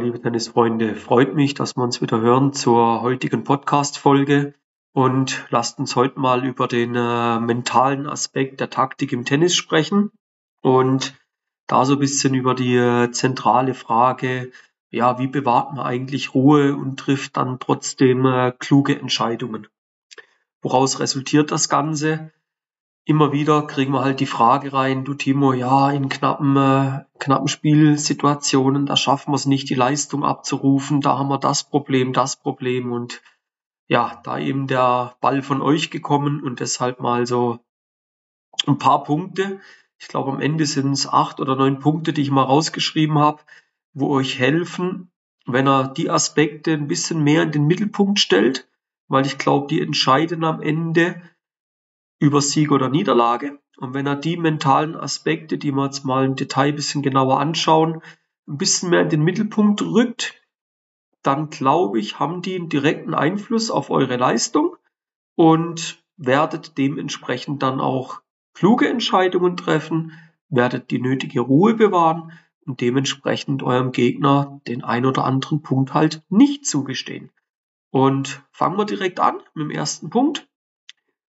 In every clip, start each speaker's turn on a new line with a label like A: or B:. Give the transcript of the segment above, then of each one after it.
A: liebe Tennisfreunde, freut mich, dass wir uns wieder hören zur heutigen Podcast-Folge und lasst uns heute mal über den äh, mentalen Aspekt der Taktik im Tennis sprechen und da so ein bisschen über die äh, zentrale Frage, ja, wie bewahrt man eigentlich Ruhe und trifft dann trotzdem äh, kluge Entscheidungen? Woraus resultiert das Ganze? Immer wieder kriegen wir halt die Frage rein, du Timo, ja, in knappen, äh, knappen Spielsituationen, da schaffen wir es nicht, die Leistung abzurufen, da haben wir das Problem, das Problem und ja, da eben der Ball von euch gekommen und deshalb mal so ein paar Punkte. Ich glaube, am Ende sind es acht oder neun Punkte, die ich mal rausgeschrieben habe, wo euch helfen, wenn er die Aspekte ein bisschen mehr in den Mittelpunkt stellt, weil ich glaube, die entscheiden am Ende, über Sieg oder Niederlage. Und wenn er die mentalen Aspekte, die wir jetzt mal im Detail ein bisschen genauer anschauen, ein bisschen mehr in den Mittelpunkt rückt, dann glaube ich, haben die einen direkten Einfluss auf eure Leistung und werdet dementsprechend dann auch kluge Entscheidungen treffen, werdet die nötige Ruhe bewahren und dementsprechend eurem Gegner den ein oder anderen Punkt halt nicht zugestehen. Und fangen wir direkt an mit dem ersten Punkt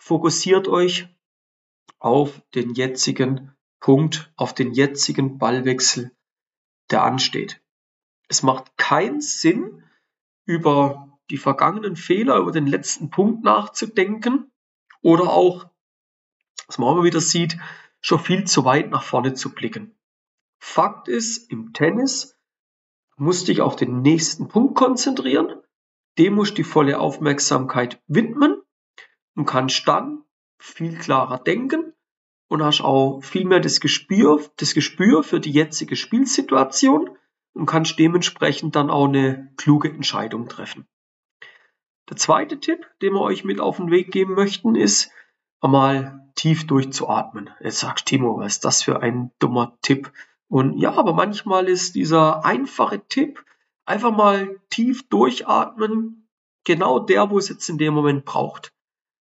A: fokussiert euch auf den jetzigen Punkt, auf den jetzigen Ballwechsel, der ansteht. Es macht keinen Sinn, über die vergangenen Fehler, über den letzten Punkt nachzudenken oder auch, was man immer wieder sieht, schon viel zu weit nach vorne zu blicken. Fakt ist, im Tennis musst dich auf den nächsten Punkt konzentrieren, dem musst die volle Aufmerksamkeit widmen und kannst dann viel klarer denken und hast auch viel mehr das Gespür, das Gespür für die jetzige Spielsituation und kannst dementsprechend dann auch eine kluge Entscheidung treffen. Der zweite Tipp, den wir euch mit auf den Weg geben möchten, ist, einmal tief durchzuatmen. Jetzt sagst Timo, was ist das für ein dummer Tipp? Und ja, aber manchmal ist dieser einfache Tipp, einfach mal tief durchatmen, genau der, wo es jetzt in dem Moment braucht.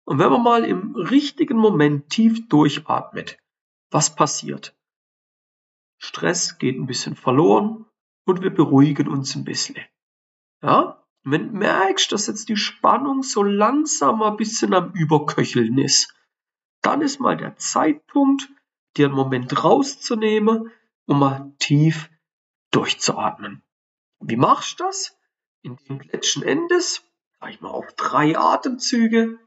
A: Und wenn man mal im richtigen Moment tief durchatmet, was passiert? Stress geht ein bisschen verloren und wir beruhigen uns ein bisschen. Ja? wenn du merkst, dass jetzt die Spannung so langsam ein bisschen am Überköcheln ist, dann ist mal der Zeitpunkt, dir einen Moment rauszunehmen und mal tief durchzuatmen. Wie machst du das? Indem du letzten Endes, sag ich mal, auf drei Atemzüge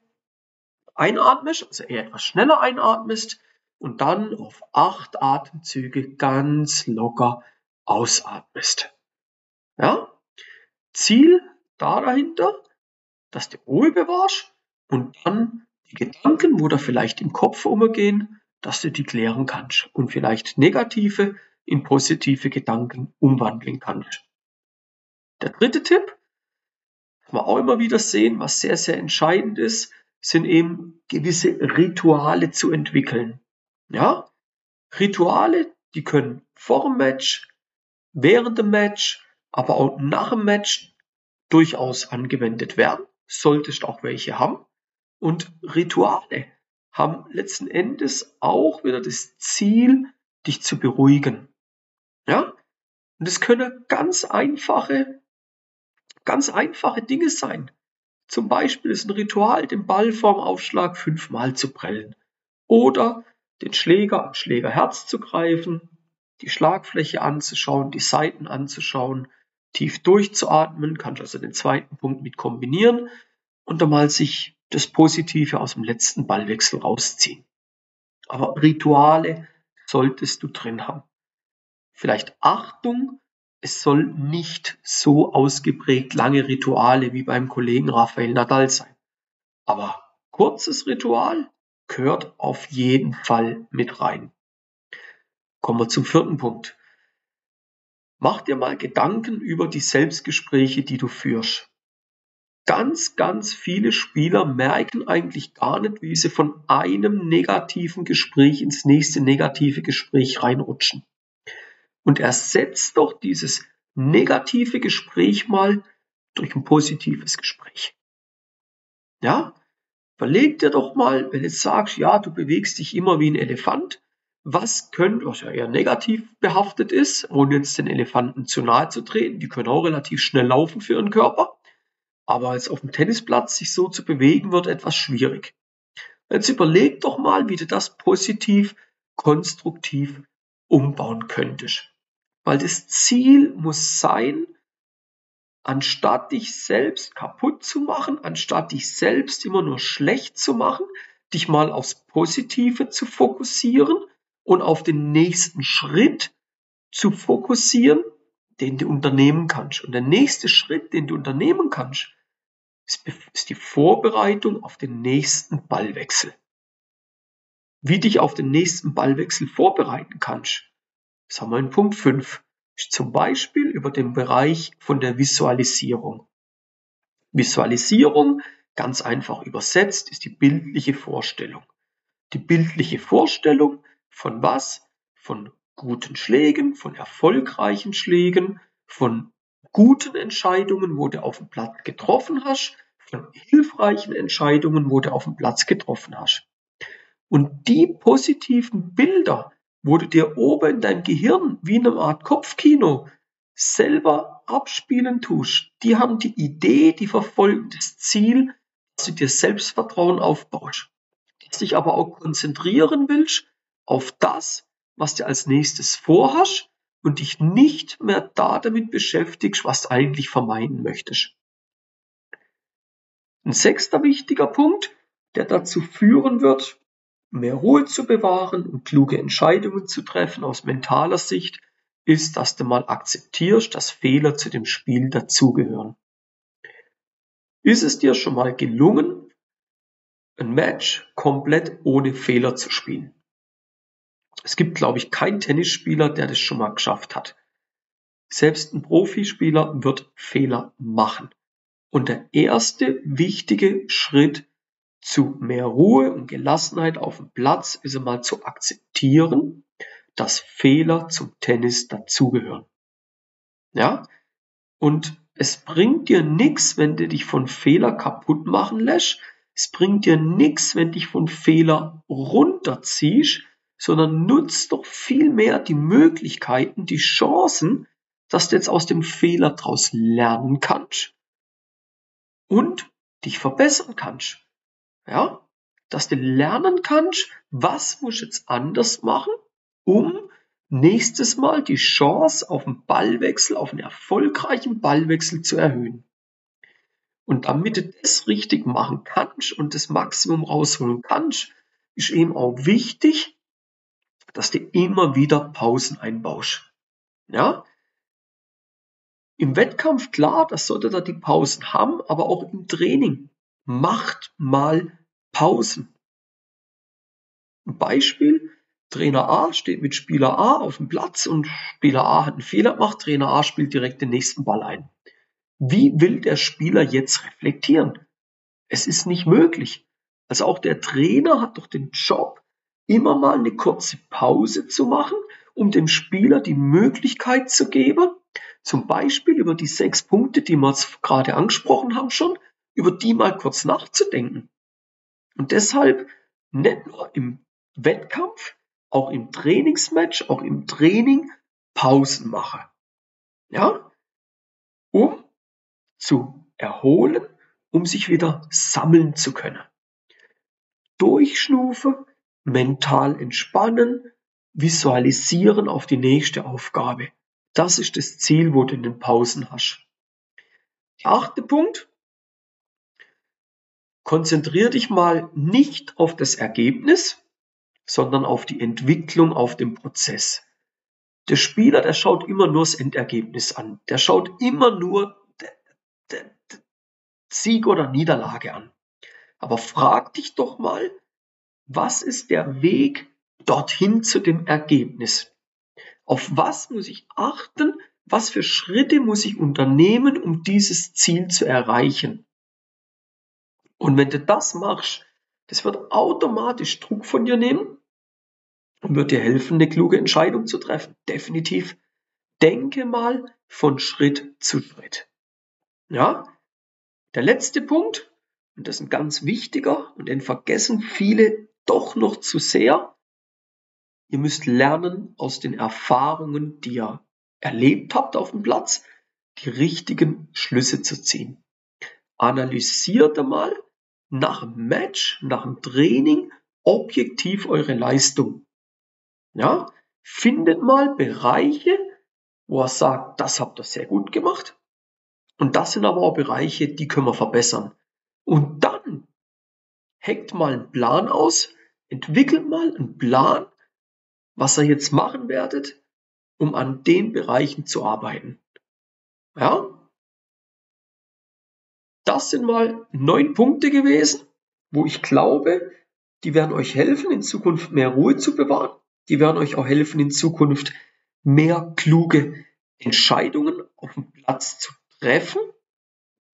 A: einatmest, also eher etwas schneller einatmest und dann auf acht Atemzüge ganz locker ausatmest. Ja? Ziel da dahinter, dass du Ruhe bewahrst und dann die Gedanken, wo da vielleicht im Kopf umgehen, dass du die klären kannst und vielleicht negative in positive Gedanken umwandeln kannst. Der dritte Tipp, was wir auch immer wieder sehen, was sehr, sehr entscheidend ist, sind eben gewisse Rituale zu entwickeln. Ja, Rituale, die können vor dem Match, während dem Match, aber auch nach dem Match durchaus angewendet werden. Solltest auch welche haben. Und Rituale haben letzten Endes auch wieder das Ziel, dich zu beruhigen. Ja? Und es können ganz einfache, ganz einfache Dinge sein. Zum Beispiel ist ein Ritual, den Ball vorm Aufschlag fünfmal zu prellen. Oder den Schläger am Schlägerherz zu greifen, die Schlagfläche anzuschauen, die Seiten anzuschauen, tief durchzuatmen, kannst also den zweiten Punkt mit kombinieren und dann mal sich das Positive aus dem letzten Ballwechsel rausziehen. Aber Rituale solltest du drin haben. Vielleicht Achtung es soll nicht so ausgeprägt lange Rituale wie beim Kollegen Rafael Nadal sein. Aber kurzes Ritual gehört auf jeden Fall mit rein. Kommen wir zum vierten Punkt. Mach dir mal Gedanken über die Selbstgespräche, die du führst. Ganz, ganz viele Spieler merken eigentlich gar nicht, wie sie von einem negativen Gespräch ins nächste negative Gespräch reinrutschen und ersetzt doch dieses negative Gespräch mal durch ein positives Gespräch. Ja? Überleg dir doch mal, wenn du sagst, ja, du bewegst dich immer wie ein Elefant was könnte, was ja eher negativ behaftet ist, ohne jetzt den Elefanten zu nahe zu treten, die können auch relativ schnell laufen für ihren Körper, aber jetzt auf dem Tennisplatz sich so zu bewegen, wird etwas schwierig. Jetzt überleg doch mal, wie du das positiv, konstruktiv umbauen könntest. Weil das Ziel muss sein, anstatt dich selbst kaputt zu machen, anstatt dich selbst immer nur schlecht zu machen, dich mal aufs Positive zu fokussieren und auf den nächsten Schritt zu fokussieren, den du unternehmen kannst. Und der nächste Schritt, den du unternehmen kannst, ist die Vorbereitung auf den nächsten Ballwechsel. Wie dich auf den nächsten Ballwechsel vorbereiten kannst, das haben wir in Punkt 5, ist zum Beispiel über den Bereich von der Visualisierung. Visualisierung, ganz einfach übersetzt, ist die bildliche Vorstellung. Die bildliche Vorstellung von was? Von guten Schlägen, von erfolgreichen Schlägen, von guten Entscheidungen, wo du auf dem Platz getroffen hast, von hilfreichen Entscheidungen, wo du auf dem Platz getroffen hast. Und die positiven Bilder, wo du dir oben in deinem Gehirn wie in einer Art Kopfkino selber abspielen tust, die haben die Idee, die verfolgen das Ziel, dass du dir Selbstvertrauen aufbaust, dass du dich aber auch konzentrieren willst auf das, was du als nächstes vorhast und dich nicht mehr da damit beschäftigst, was du eigentlich vermeiden möchtest. Ein sechster wichtiger Punkt, der dazu führen wird, mehr Ruhe zu bewahren und kluge Entscheidungen zu treffen aus mentaler Sicht, ist, dass du mal akzeptierst, dass Fehler zu dem Spiel dazugehören. Ist es dir schon mal gelungen, ein Match komplett ohne Fehler zu spielen? Es gibt, glaube ich, keinen Tennisspieler, der das schon mal geschafft hat. Selbst ein Profispieler wird Fehler machen. Und der erste wichtige Schritt zu mehr Ruhe und Gelassenheit auf dem Platz ist einmal zu akzeptieren, dass Fehler zum Tennis dazugehören. Ja? Und es bringt dir nichts, wenn du dich von Fehler kaputt machen lässt. Es bringt dir nichts, wenn dich von Fehler runterziehst, sondern nutzt doch viel mehr die Möglichkeiten, die Chancen, dass du jetzt aus dem Fehler daraus lernen kannst und dich verbessern kannst. Ja, dass du lernen kannst, was muss ich jetzt anders machen, um nächstes Mal die Chance auf einen Ballwechsel, auf einen erfolgreichen Ballwechsel zu erhöhen. Und damit du das richtig machen kannst und das Maximum rausholen kannst, ist eben auch wichtig, dass du immer wieder Pausen einbaust. Ja? Im Wettkampf, klar, das sollte da die Pausen haben, aber auch im Training. Macht mal Pausen. Ein Beispiel, Trainer A steht mit Spieler A auf dem Platz und Spieler A hat einen Fehler gemacht, Trainer A spielt direkt den nächsten Ball ein. Wie will der Spieler jetzt reflektieren? Es ist nicht möglich. Also auch der Trainer hat doch den Job, immer mal eine kurze Pause zu machen, um dem Spieler die Möglichkeit zu geben, zum Beispiel über die sechs Punkte, die wir gerade angesprochen haben schon, über die mal kurz nachzudenken. Und deshalb nicht nur im Wettkampf, auch im Trainingsmatch, auch im Training Pausen mache. Ja? Um zu erholen, um sich wieder sammeln zu können. Durchschnufe, mental entspannen, visualisieren auf die nächste Aufgabe. Das ist das Ziel, wo du in den Pausen hast. Der achte Punkt. Konzentriere dich mal nicht auf das Ergebnis, sondern auf die Entwicklung, auf den Prozess. Der Spieler, der schaut immer nur das Endergebnis an. Der schaut immer nur Sieg oder Niederlage an. Aber frag dich doch mal, was ist der Weg dorthin zu dem Ergebnis? Auf was muss ich achten? Was für Schritte muss ich unternehmen, um dieses Ziel zu erreichen? Und wenn du das machst, das wird automatisch Druck von dir nehmen und wird dir helfen, eine kluge Entscheidung zu treffen. Definitiv. Denke mal von Schritt zu Schritt. Ja? Der letzte Punkt, und das ist ein ganz wichtiger, und den vergessen viele doch noch zu sehr. ihr müsst lernen aus den Erfahrungen, die ihr erlebt habt auf dem Platz, die richtigen Schlüsse zu ziehen. Analysiert einmal nach dem Match, nach dem Training objektiv eure Leistung. Ja, findet mal Bereiche, wo er sagt, das habt ihr sehr gut gemacht. Und das sind aber auch Bereiche, die können wir verbessern. Und dann heckt mal einen Plan aus, entwickelt mal einen Plan, was ihr jetzt machen werdet, um an den Bereichen zu arbeiten. Ja? Das sind mal neun Punkte gewesen, wo ich glaube, die werden euch helfen, in Zukunft mehr Ruhe zu bewahren. Die werden euch auch helfen, in Zukunft mehr kluge Entscheidungen auf dem Platz zu treffen.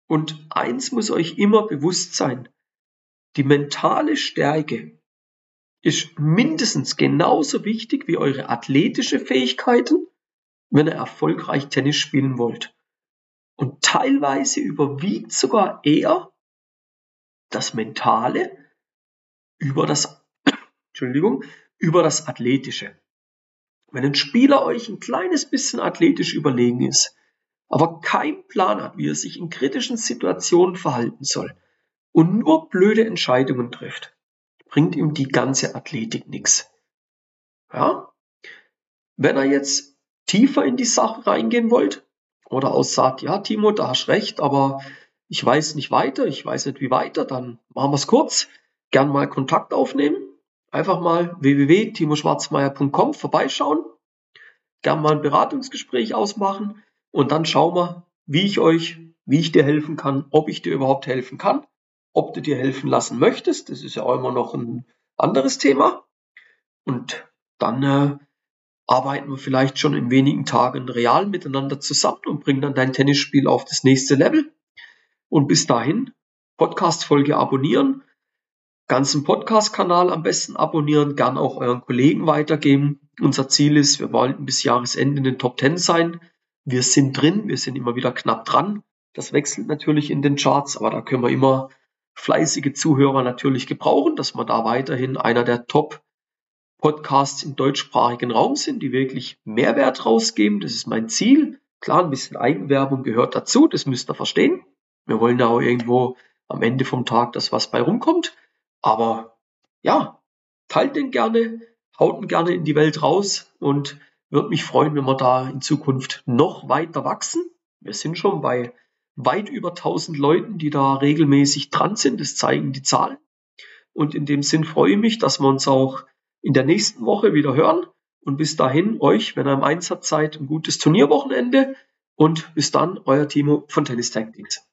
A: Und eins muss euch immer bewusst sein. Die mentale Stärke ist mindestens genauso wichtig wie eure athletische Fähigkeiten, wenn ihr erfolgreich Tennis spielen wollt. Und teilweise überwiegt sogar eher das Mentale über das, Entschuldigung, über das Athletische. Wenn ein Spieler euch ein kleines bisschen athletisch überlegen ist, aber keinen Plan hat, wie er sich in kritischen Situationen verhalten soll und nur blöde Entscheidungen trifft, bringt ihm die ganze Athletik nichts. Ja? Wenn er jetzt tiefer in die Sache reingehen wollt oder auch sagt, ja, Timo, da hast recht, aber ich weiß nicht weiter, ich weiß nicht wie weiter, dann machen wir es kurz. Gern mal Kontakt aufnehmen. Einfach mal www.timoschwarzmeier.com vorbeischauen. Gern mal ein Beratungsgespräch ausmachen und dann schauen wir, wie ich euch, wie ich dir helfen kann, ob ich dir überhaupt helfen kann ob du dir helfen lassen möchtest. Das ist ja auch immer noch ein anderes Thema. Und dann äh, arbeiten wir vielleicht schon in wenigen Tagen real miteinander zusammen und bringen dann dein Tennisspiel auf das nächste Level. Und bis dahin, Podcast-Folge abonnieren, ganzen Podcast-Kanal am besten abonnieren, gern auch euren Kollegen weitergeben. Unser Ziel ist, wir wollten bis Jahresende in den Top 10 sein. Wir sind drin, wir sind immer wieder knapp dran. Das wechselt natürlich in den Charts, aber da können wir immer fleißige Zuhörer natürlich gebrauchen, dass wir da weiterhin einer der Top Podcasts im deutschsprachigen Raum sind, die wirklich Mehrwert rausgeben. Das ist mein Ziel. Klar, ein bisschen Eigenwerbung gehört dazu, das müsst ihr verstehen. Wir wollen ja auch irgendwo am Ende vom Tag, dass was bei rumkommt. Aber ja, teilt den gerne, haut ihn gerne in die Welt raus und würde mich freuen, wenn wir da in Zukunft noch weiter wachsen. Wir sind schon bei weit über 1000 Leuten, die da regelmäßig dran sind. Das zeigen die Zahlen. Und in dem Sinn freue ich mich, dass wir uns auch in der nächsten Woche wieder hören. Und bis dahin euch, wenn ihr im Einsatz seid, ein gutes Turnierwochenende. Und bis dann, euer Timo von Tennis Tactics.